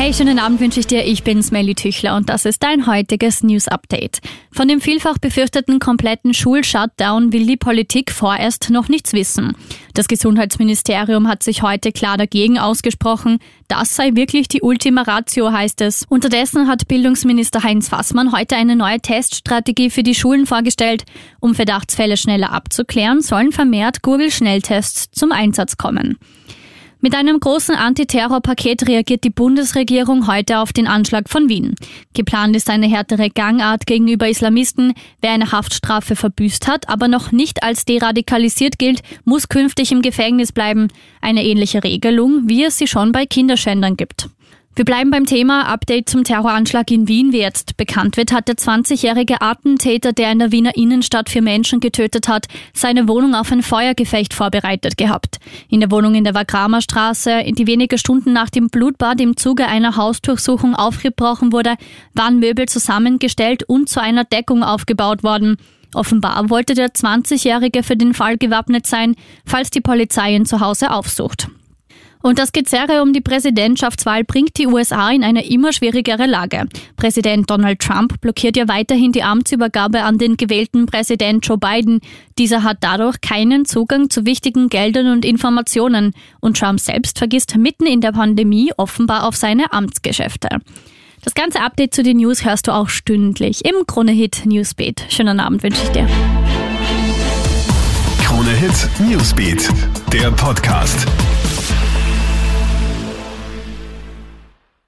Hey, schönen Abend wünsche ich dir. Ich bin Smelly Tüchler und das ist dein heutiges News Update. Von dem vielfach befürchteten kompletten Schulshutdown will die Politik vorerst noch nichts wissen. Das Gesundheitsministerium hat sich heute klar dagegen ausgesprochen. Das sei wirklich die Ultima Ratio, heißt es. Unterdessen hat Bildungsminister Heinz Fassmann heute eine neue Teststrategie für die Schulen vorgestellt. Um Verdachtsfälle schneller abzuklären, sollen vermehrt Google-Schnelltests zum Einsatz kommen. Mit einem großen Antiterrorpaket reagiert die Bundesregierung heute auf den Anschlag von Wien. Geplant ist eine härtere Gangart gegenüber Islamisten. Wer eine Haftstrafe verbüßt hat, aber noch nicht als deradikalisiert gilt, muss künftig im Gefängnis bleiben. Eine ähnliche Regelung, wie es sie schon bei Kinderschändern gibt. Wir bleiben beim Thema Update zum Terroranschlag in Wien. Wie jetzt bekannt wird, hat der 20-jährige Attentäter, der in der Wiener Innenstadt vier Menschen getötet hat, seine Wohnung auf ein Feuergefecht vorbereitet gehabt. In der Wohnung in der Wagramer Straße, die wenige Stunden nach dem Blutbad im Zuge einer Hausdurchsuchung aufgebrochen wurde, waren Möbel zusammengestellt und zu einer Deckung aufgebaut worden. Offenbar wollte der 20-Jährige für den Fall gewappnet sein, falls die Polizei ihn zu Hause aufsucht. Und das Gezerre um die Präsidentschaftswahl bringt die USA in eine immer schwierigere Lage. Präsident Donald Trump blockiert ja weiterhin die Amtsübergabe an den gewählten Präsident Joe Biden. Dieser hat dadurch keinen Zugang zu wichtigen Geldern und Informationen. Und Trump selbst vergisst mitten in der Pandemie offenbar auf seine Amtsgeschäfte. Das ganze Update zu den News hörst du auch stündlich im Krone Hit Newsbeat. Schönen Abend wünsche ich dir. Krone Hit Newsbeat, der Podcast.